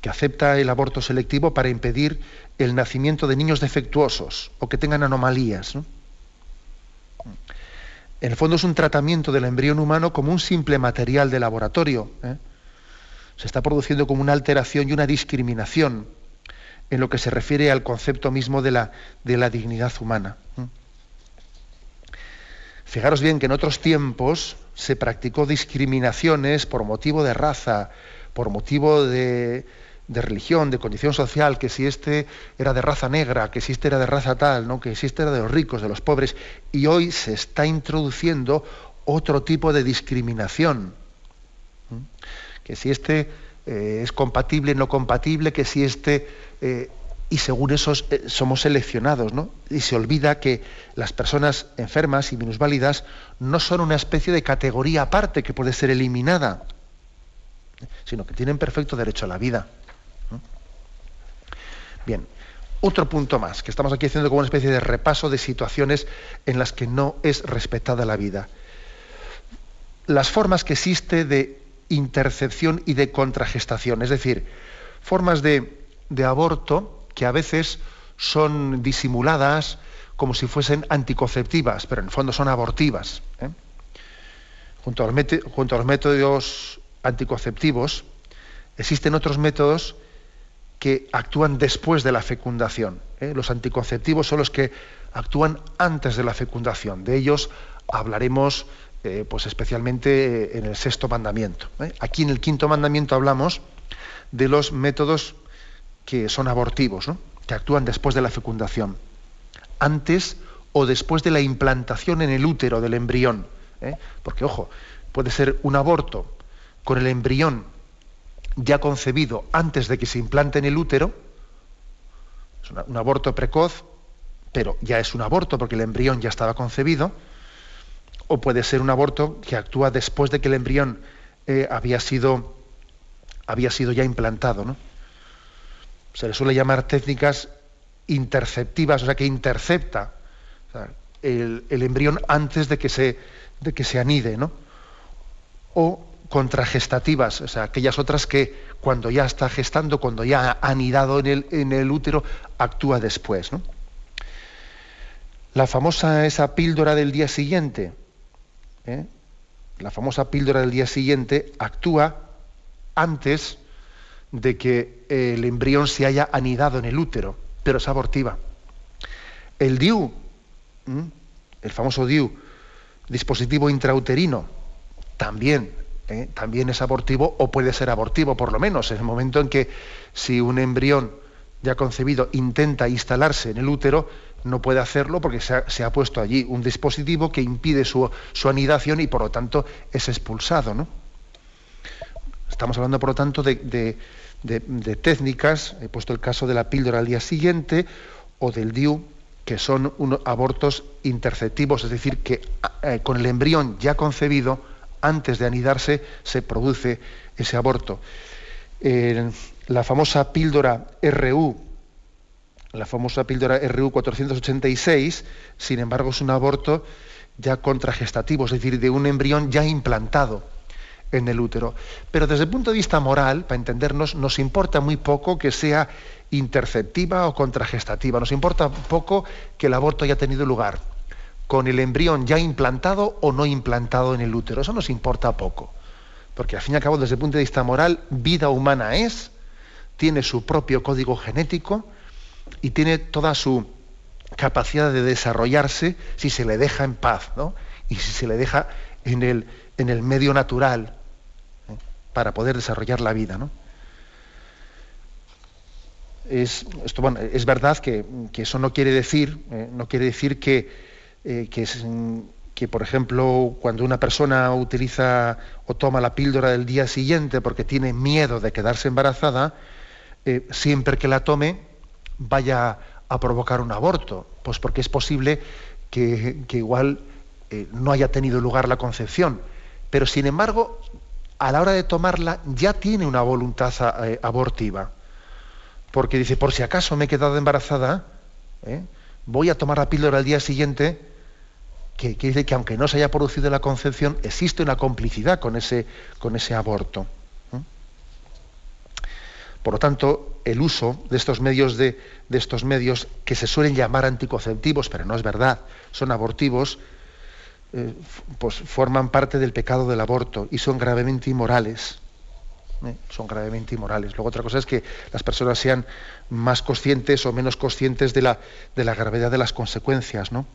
[SPEAKER 1] que acepta el aborto selectivo para impedir el nacimiento de niños defectuosos o que tengan anomalías. En el fondo es un tratamiento del embrión humano como un simple material de laboratorio. ¿eh? Se está produciendo como una alteración y una discriminación en lo que se refiere al concepto mismo de la, de dignidad humana. Fijaros bien que en otros tiempos se practicó discriminaciones por motivo de raza, por motivo de, religión, de condición social, que si este era de raza negra, que si este era de raza tal, ¿no? que si este era de los ricos, de los pobres, y hoy se está introduciendo otro tipo de discriminación. Que si este eh, es compatible, no compatible, que si este eh, y según eso eh, somos seleccionados, ¿no? Y se olvida que las personas enfermas y minusválidas no son una especie de categoría aparte que puede ser eliminada, sino que tienen perfecto derecho a la vida. Bien, otro punto más, que estamos aquí haciendo como una especie de repaso de situaciones en las que no es respetada la vida. Las formas que existe de intercepción y de contragestación, es decir, formas de de aborto que a veces son disimuladas como si fuesen anticonceptivas, pero en el fondo son abortivas. ¿eh? Junto, a los métodos anticonceptivos, existen otros métodos que actúan después de la fecundación. ¿eh? Los anticonceptivos son los que actúan antes de la fecundación. De ellos hablaremos eh, pues especialmente en el sexto mandamiento. Aquí en el quinto mandamiento hablamos de los métodos que son abortivos, que actúan después de la fecundación, antes o después de la implantación en el útero del embrión. ¿eh? Porque, ojo, puede ser un aborto con el embrión ya concebido antes de que se implante en el útero, es un aborto precoz, pero ya es un aborto porque el embrión ya estaba concebido, o puede ser un aborto que actúa después de que el embrión eh, había, sido, había sido ya implantado. ¿no? Se le suele llamar técnicas interceptivas, o sea, que intercepta el, embrión antes de que se, de que se anide, ¿no? O contragestativas, o sea, aquellas otras que cuando ya está gestando, cuando ya ha anidado en el, en el útero, actúa después. La famosa esa píldora del día siguiente, ¿eh? la famosa píldora del día siguiente actúa antes de que el embrión se haya anidado en el útero, pero es abortiva. El DIU, el famoso DIU, dispositivo intrauterino, también, ¿eh? también es abortivo o puede ser abortivo, por lo menos, en el momento en que si un embrión ya concebido intenta instalarse en el útero, no puede hacerlo porque se ha, puesto allí un dispositivo que impide su, su, anidación y por lo tanto es expulsado. ¿no? Estamos hablando, por lo tanto, de, técnicas, he puesto el caso de la píldora al día siguiente o del DIU, que son abortos interceptivos, es decir, que eh, con el embrión ya concebido, antes de anidarse, se produce ese aborto. la famosa píldora RU, la famosa píldora RU 486, sin embargo, es un aborto ya contragestativo, es decir, de un embrión ya implantado en el útero. Pero desde el punto de vista moral, para entendernos, nos importa muy poco que sea interceptiva o contragestativa. Nos importa poco que el aborto haya tenido lugar con el embrión ya implantado o no implantado en el útero. Eso nos importa poco. Porque al fin y al cabo, desde el punto de vista moral, vida humana es, tiene su propio código genético y tiene toda su capacidad de desarrollarse si se le deja en paz, ¿no? Y si se le deja en el, en el medio natural. Para poder desarrollar la vida, ¿no? Es, esto, bueno, es verdad que, eso no quiere decir, ¿eh? no quiere decir que, eh, que, que, por ejemplo, cuando una persona utiliza o toma la píldora del día siguiente porque tiene miedo de quedarse embarazada, siempre que la tome vaya a provocar un aborto, pues porque es posible que, igual eh, no haya tenido lugar la concepción, pero sin embargo, a la hora de tomarla ya tiene una voluntad eh, abortiva, porque dice, por si acaso me he quedado embarazada, ¿eh? voy a tomar la píldora al día siguiente, que, que, dice que aunque no se haya producido la concepción, existe una complicidad con ese, con ese aborto. Por lo tanto, el uso de estos medios de, estos medios que se suelen llamar anticonceptivos, pero no es verdad, son abortivos, eh, pues forman parte del pecado del aborto y son gravemente inmorales. ¿eh? Son gravemente inmorales. Luego otra cosa es que las personas sean más conscientes o menos conscientes de la, de la gravedad de las consecuencias, ¿no?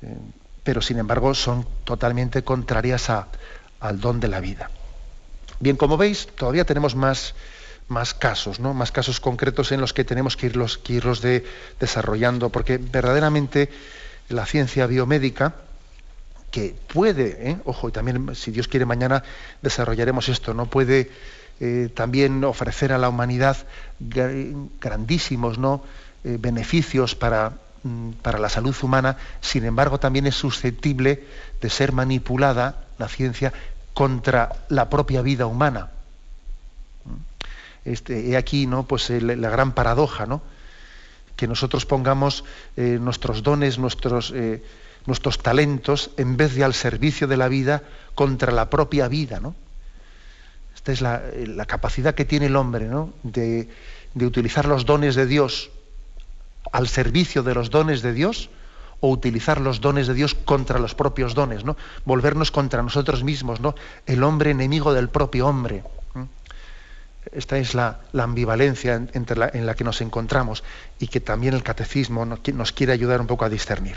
[SPEAKER 1] Eh, pero sin embargo son totalmente contrarias al don de la vida. Bien, como veis, todavía tenemos más más casos, ¿no? más casos concretos en los que tenemos que irlos, que irlos de, desarrollando, porque verdaderamente la ciencia biomédica, que puede, ¿eh? ojo, y también si Dios quiere mañana desarrollaremos esto, no puede eh, también ofrecer a la humanidad grandísimos ¿no? Eh, beneficios para, mm, para la salud humana, sin embargo también es susceptible de ser manipulada la ciencia contra la propia vida humana este, he aquí ¿no? pues, la gran paradoja, ¿no? que nosotros pongamos nuestros dones, nuestros, nuestros talentos, en vez de al servicio de la vida, contra la propia vida. ¿no? Esta es la, la capacidad que tiene el hombre ¿no? de, de utilizar los dones de Dios al servicio de los dones de Dios o utilizar los dones de Dios contra los propios dones, ¿no? Volvernos contra nosotros mismos, ¿no? El hombre enemigo del propio hombre. Esta es la, ambivalencia en la que nos encontramos y que también el catecismo nos, quiere ayudar un poco a discernir.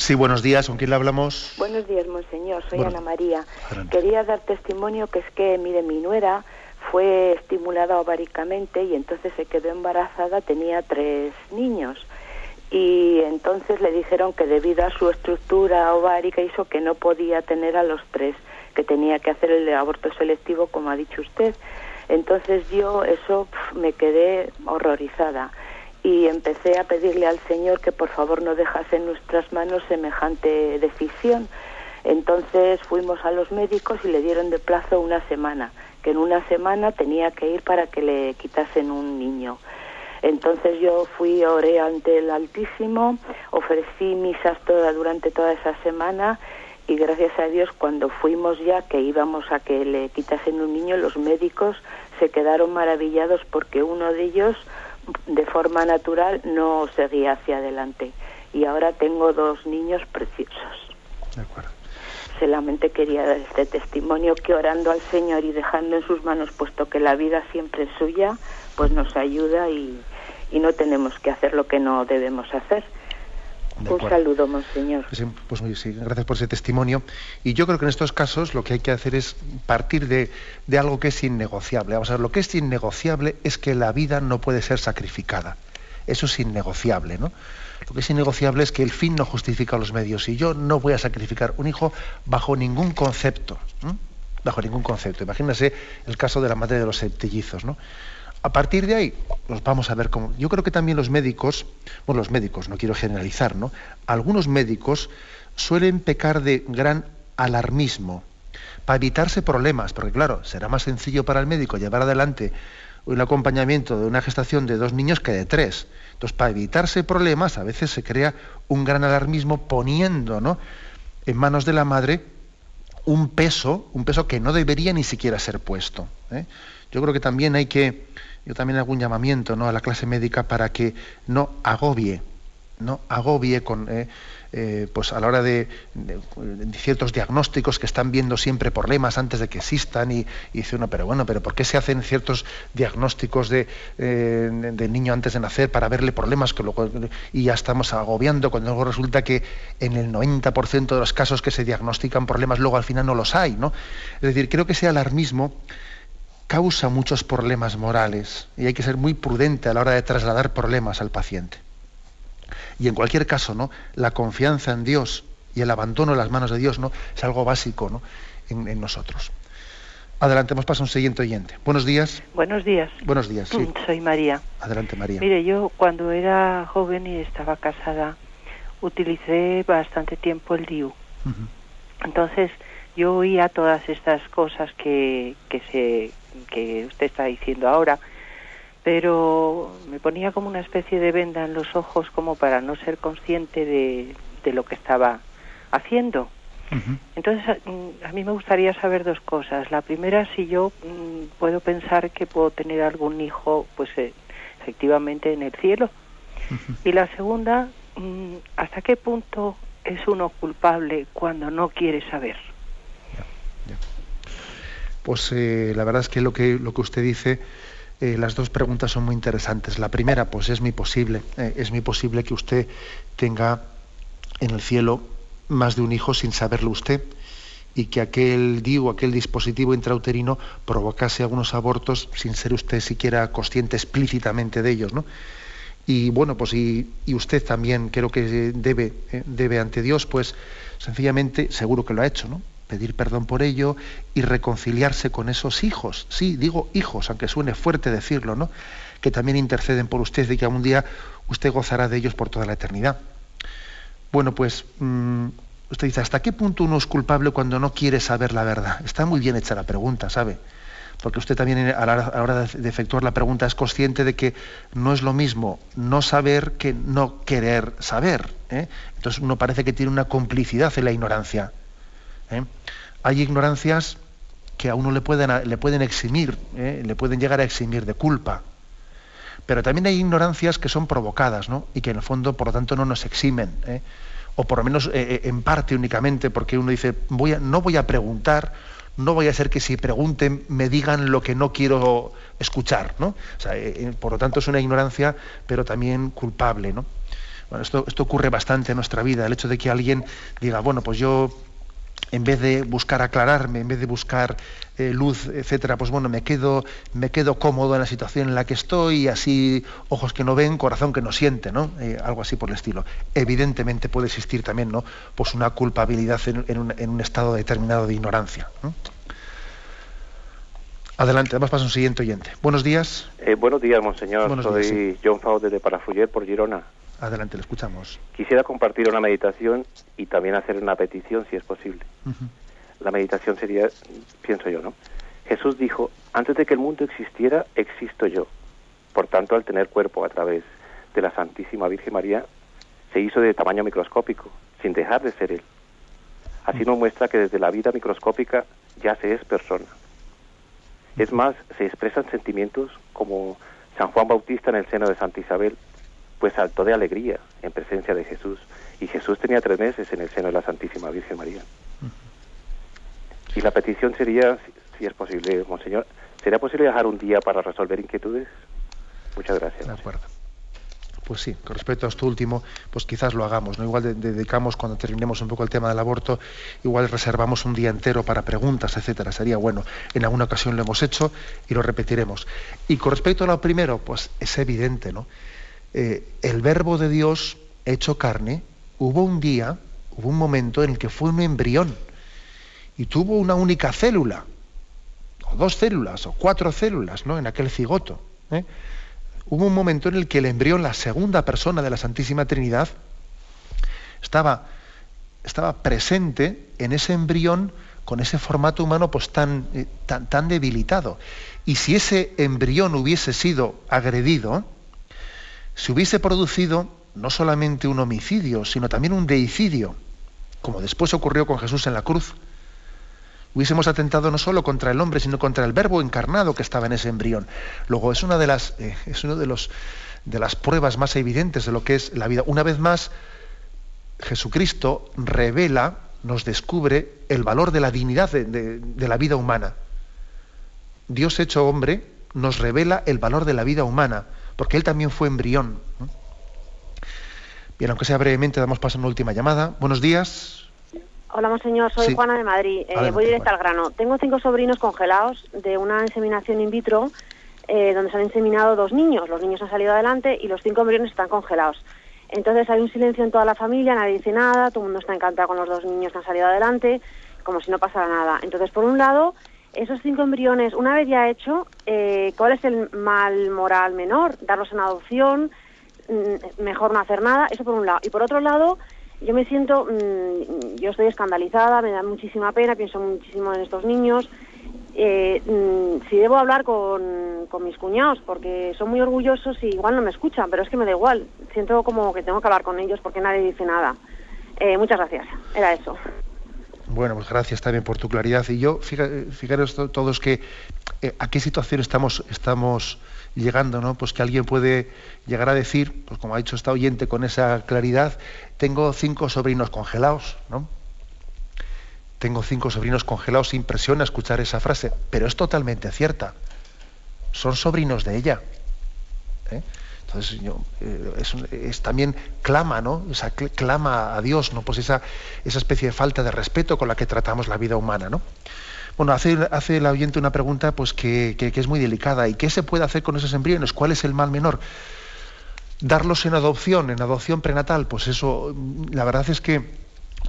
[SPEAKER 1] Sí, buenos días. ¿Con quién le hablamos?
[SPEAKER 2] Buenos días, monseñor. Soy Ana María. Quería dar testimonio que es que, mire, mi nuera fue estimulada ováricamente y entonces se quedó embarazada, tenía tres niños. Y entonces le dijeron que debido a su estructura ovárica hizo que no podía tener a los tres que tenía que hacer el aborto selectivo, como ha dicho usted. Entonces yo eso me quedé horrorizada y empecé a pedirle al Señor que por favor no dejase en nuestras manos semejante decisión. Entonces fuimos a los médicos y le dieron de plazo una semana, que en una semana tenía que ir para que le quitasen un niño. Entonces yo fui, oré ante el Altísimo, ofrecí misas toda, durante toda esa semana y gracias a Dios cuando fuimos ya que íbamos a que le quitasen un niño, los médicos se quedaron maravillados porque uno de ellos de forma natural no seguía hacia adelante. Y ahora tengo dos niños preciosos. De acuerdo. Solamente quería dar este testimonio que orando al Señor y dejando en sus manos, puesto que la vida siempre es suya, pues nos ayuda y, y no tenemos que hacer lo que no debemos hacer. Un saludo, monseñor.
[SPEAKER 1] Pues, pues sí, gracias por ese testimonio. Y yo creo que en estos casos lo que hay que hacer es partir de, de, algo que es innegociable. Vamos a ver, lo que es innegociable es que la vida no puede ser sacrificada. Eso es innegociable, ¿no? Lo que es innegociable es que el fin no justifica los medios. Y yo no voy a sacrificar un hijo bajo ningún concepto. Bajo ningún concepto. Imagínese el caso de la madre de los septellizos, ¿no? A partir de ahí, nos vamos a ver cómo. Yo creo que también los médicos, bueno, los médicos, no quiero generalizar, ¿no? Algunos médicos suelen pecar de gran alarmismo para evitarse problemas, porque claro, será más sencillo para el médico llevar adelante un acompañamiento de una gestación de dos niños que de tres. Entonces, para evitarse problemas, a veces se crea un gran alarmismo poniendo ¿no? en manos de la madre un peso, un peso que no debería ni siquiera ser puesto. ¿eh? Yo creo que también hay que yo también un llamamiento ¿no? a la clase médica para que no agobie, no agobie con, eh, eh, pues a la hora de, ciertos diagnósticos que están viendo siempre problemas antes de que existan y, dice uno, pero bueno, pero ¿por qué se hacen ciertos diagnósticos de, eh, del niño antes de nacer para verle problemas que luego y ya estamos agobiando cuando luego resulta que en el 90% de los casos que se diagnostican problemas luego al final no los hay, ¿no? Es decir, creo que ese alarmismo causa muchos problemas morales y hay que ser muy prudente a la hora de trasladar problemas al paciente. Y en cualquier caso, ¿no? la confianza en Dios y el abandono en las manos de Dios ¿no? es algo básico ¿no? en, nosotros. Adelante, hemos pasado un siguiente oyente. Buenos días.
[SPEAKER 3] Buenos días.
[SPEAKER 1] Buenos días, sí.
[SPEAKER 3] Soy María.
[SPEAKER 1] Adelante, María.
[SPEAKER 3] Mire, yo cuando era joven y estaba casada, utilicé bastante tiempo el DIU. Entonces, yo oía todas estas cosas que, que, se, que usted está diciendo ahora, pero me ponía como una especie de venda en los ojos como para no ser consciente de, de lo que estaba haciendo. Entonces, mm, a mí me gustaría saber dos cosas. La primera, si yo mm, puedo pensar que puedo tener algún hijo, pues eh, efectivamente en el cielo. Y la segunda, mm, ¿hasta qué punto es uno culpable cuando no quiere saber?
[SPEAKER 1] Pues eh, la verdad es que lo que, lo que usted dice, eh, las dos preguntas son muy interesantes. La primera, pues es muy posible, eh, es muy posible que usted tenga en el cielo más de un hijo sin saberlo usted y que aquel DIU, aquel dispositivo intrauterino provocase algunos abortos sin ser usted siquiera consciente explícitamente de ellos, ¿no? Y bueno, pues y, y usted también creo que debe, debe ante Dios, pues sencillamente, seguro que lo ha hecho, ¿no? Pedir perdón por ello y reconciliarse con esos hijos. Sí, digo hijos, aunque suene fuerte decirlo, ¿no? Que también interceden por usted y que algún día usted gozará de ellos por toda la eternidad. Bueno, pues mm, usted dice, ¿hasta qué punto uno es culpable cuando no quiere saber la verdad? Está muy bien hecha la pregunta, ¿sabe? Porque usted también a la hora de efectuar la pregunta es consciente de que no es lo mismo no saber que no querer saber. ¿eh? Entonces uno parece que tiene una complicidad en la ignorancia. ¿Eh? Hay ignorancias que a uno le pueden, le pueden eximir, ¿eh? le pueden llegar a eximir de culpa. Pero también hay ignorancias que son provocadas ¿no? y que en el fondo, por lo tanto, no nos eximen. ¿eh? O por lo menos en parte únicamente, porque uno dice, no voy a preguntar, no voy a hacer que si pregunten me digan lo que no quiero escuchar. ¿no? por lo tanto, es una ignorancia, pero también culpable. ¿no? Bueno, esto ocurre bastante en nuestra vida, el hecho de que alguien diga, bueno, pues yo en vez de buscar aclararme, en vez de buscar eh, luz, etcétera, pues bueno, me quedo, me quedo cómodo en la situación en la que estoy, y así ojos que no ven, corazón que no siente, ¿no? Eh, algo así por el estilo. Evidentemente puede existir también, ¿no? Pues una culpabilidad en, un, estado determinado de ignorancia. Adelante, vamos a un siguiente oyente. Buenos días.
[SPEAKER 4] Eh, buenos días, monseñor. Soy John Fau desde Parafuller, por Girona.
[SPEAKER 1] Adelante, le escuchamos.
[SPEAKER 4] Quisiera compartir una meditación y también hacer una petición, si es posible. La meditación sería, pienso yo, ¿no? Jesús dijo, antes de que el mundo existiera, existo yo. Por tanto, al tener cuerpo a través de la Santísima Virgen María, se hizo de tamaño microscópico, sin dejar de ser él. Así nos muestra que desde la vida microscópica ya se es persona. Es más, se expresan sentimientos como San Juan Bautista en el seno de Santa Isabel, pues saltó de alegría en presencia de Jesús. Y Jesús tenía tres meses en el seno de la Santísima Virgen María. Y la petición sería, si, es posible, Monseñor, ¿sería posible dejar un día para resolver inquietudes? Muchas gracias.
[SPEAKER 1] De acuerdo pues sí, con respecto a esto último, pues quizás lo hagamos, ¿no? Igual dedicamos, cuando terminemos un poco el tema del aborto, igual reservamos un día entero para preguntas, etcétera. Sería bueno. En alguna ocasión lo hemos hecho y lo repetiremos. Y con respecto a lo primero, pues es evidente, ¿no? Eh, el verbo de Dios hecho carne, hubo un día, hubo un momento en el que fue un embrión y tuvo una única célula, o dos células, o cuatro células, ¿no? En aquel cigoto. ¿eh? hubo un momento en el que el embrión, la segunda persona de la Santísima Trinidad, estaba, estaba presente en ese embrión con ese formato humano pues tan, eh, tan, tan debilitado. Y si ese embrión hubiese sido agredido, se hubiese producido no solamente un homicidio, sino también un deicidio, como después ocurrió con Jesús en la cruz hubiésemos atentado no solo contra el hombre, sino contra el verbo encarnado que estaba en ese embrión. Luego, es una de las, eh, es uno de, los, de las pruebas más evidentes de lo que es la vida. Una vez más, Jesucristo revela, nos descubre el valor de la dignidad de, la vida humana. Dios hecho hombre nos revela el valor de la vida humana, porque Él también fue embrión. Bien, aunque sea brevemente, damos paso a una última llamada. Buenos días.
[SPEAKER 5] Hola, monseñor. Soy Juana de Madrid. Eh, voy directo al grano. Tengo cinco sobrinos congelados de una inseminación in vitro eh, donde se han inseminado dos niños. Los niños han salido adelante y los cinco embriones están congelados. Entonces hay un silencio en toda la familia, nadie dice nada, todo el mundo está encantado con los dos niños que han salido adelante, como si no pasara nada. Entonces, por un lado, esos cinco embriones, una vez ya hecho, eh, ¿cuál es el mal moral menor? Darlos en adopción, mm, mejor no hacer nada, eso por un lado. Y por otro lado, yo me siento, mm, yo estoy escandalizada, me da muchísima pena, pienso muchísimo en estos niños. Eh, mm, si debo hablar con, con, mis cuñados, porque son muy orgullosos y igual no me escuchan, pero es que me da igual. Siento como que tengo que hablar con ellos porque nadie dice nada. Eh, muchas gracias. Era eso.
[SPEAKER 1] Bueno, pues gracias también por tu claridad. Y yo, fijaros todos que eh, a qué situación estamos, estamos llegando, ¿no? Pues que alguien puede llegar a decir, pues como ha dicho esta oyente con esa claridad, tengo cinco sobrinos congelados, ¿no? Tengo cinco sobrinos congelados, impresiona escuchar esa frase, pero es totalmente cierta. Son sobrinos de ella. ¿eh? Entonces yo, eh, es, también clama, ¿no? O sea, clama a Dios, ¿no? Pues esa, esa especie de falta de respeto con la que tratamos la vida humana, ¿no? Bueno, hace, hace el oyente una pregunta pues, que, es muy delicada. ¿Y qué se puede hacer con esos embriones? ¿Cuál es el mal menor? Darlos en adopción, en adopción prenatal, pues eso, la verdad es que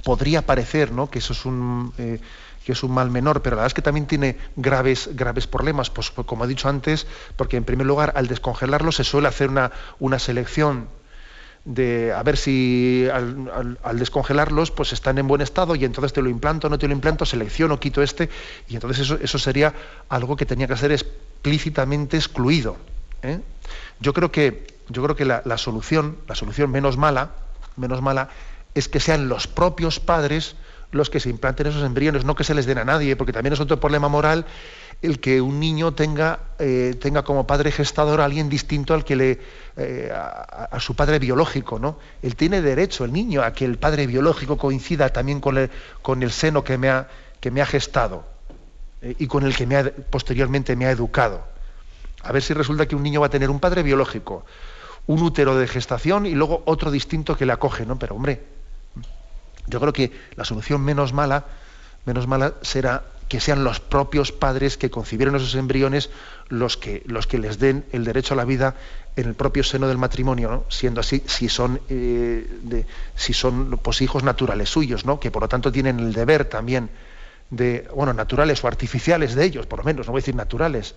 [SPEAKER 1] podría parecer ¿no? que eso es un, eh, que es un mal menor, pero la verdad es que también tiene graves, graves problemas, pues, pues, como he dicho antes, porque en primer lugar al descongelarlos se suele hacer una, una selección de a ver si al, descongelarlos pues están en buen estado y entonces te lo implanto, no te lo implanto, selecciono, quito este y entonces eso, eso sería algo que tenía que ser explícitamente excluido. ¿eh? Yo creo que, yo creo que la, la, solución, la solución menos mala, menos mala, es que sean los propios padres los que se implanten esos embriones, no que se les den a nadie, porque también es otro problema moral el que un niño tenga, eh, tenga como padre gestador a alguien distinto al que le, eh, a, su padre biológico, ¿no? Él tiene derecho, el niño, a que el padre biológico coincida también con el, con el seno que me ha, que me ha gestado eh, y con el que me ha, posteriormente me ha educado. A ver si resulta que un niño va a tener un padre biológico, un útero de gestación y luego otro distinto que le acoge, ¿no? Pero hombre, yo creo que la solución menos mala, menos mala será que sean los propios padres que concibieron esos embriones los que, les den el derecho a la vida en el propio seno del matrimonio, siendo así, si son, eh, pues, hijos naturales suyos, ¿no? que por lo tanto tienen el deber también de, bueno, naturales o artificiales de ellos, por lo menos, no voy a decir naturales,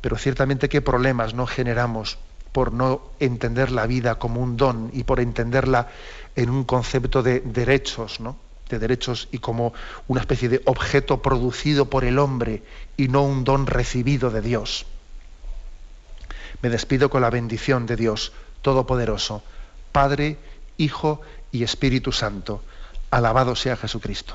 [SPEAKER 1] pero ciertamente qué problemas no generamos por no entender la vida como un don y por entenderla en un concepto de derechos, ¿no? de derechos y como una especie de objeto producido por el hombre y no un don recibido de Dios. Me despido con la bendición de Dios Todopoderoso, Padre, Hijo y Espíritu Santo. Alabado sea Jesucristo.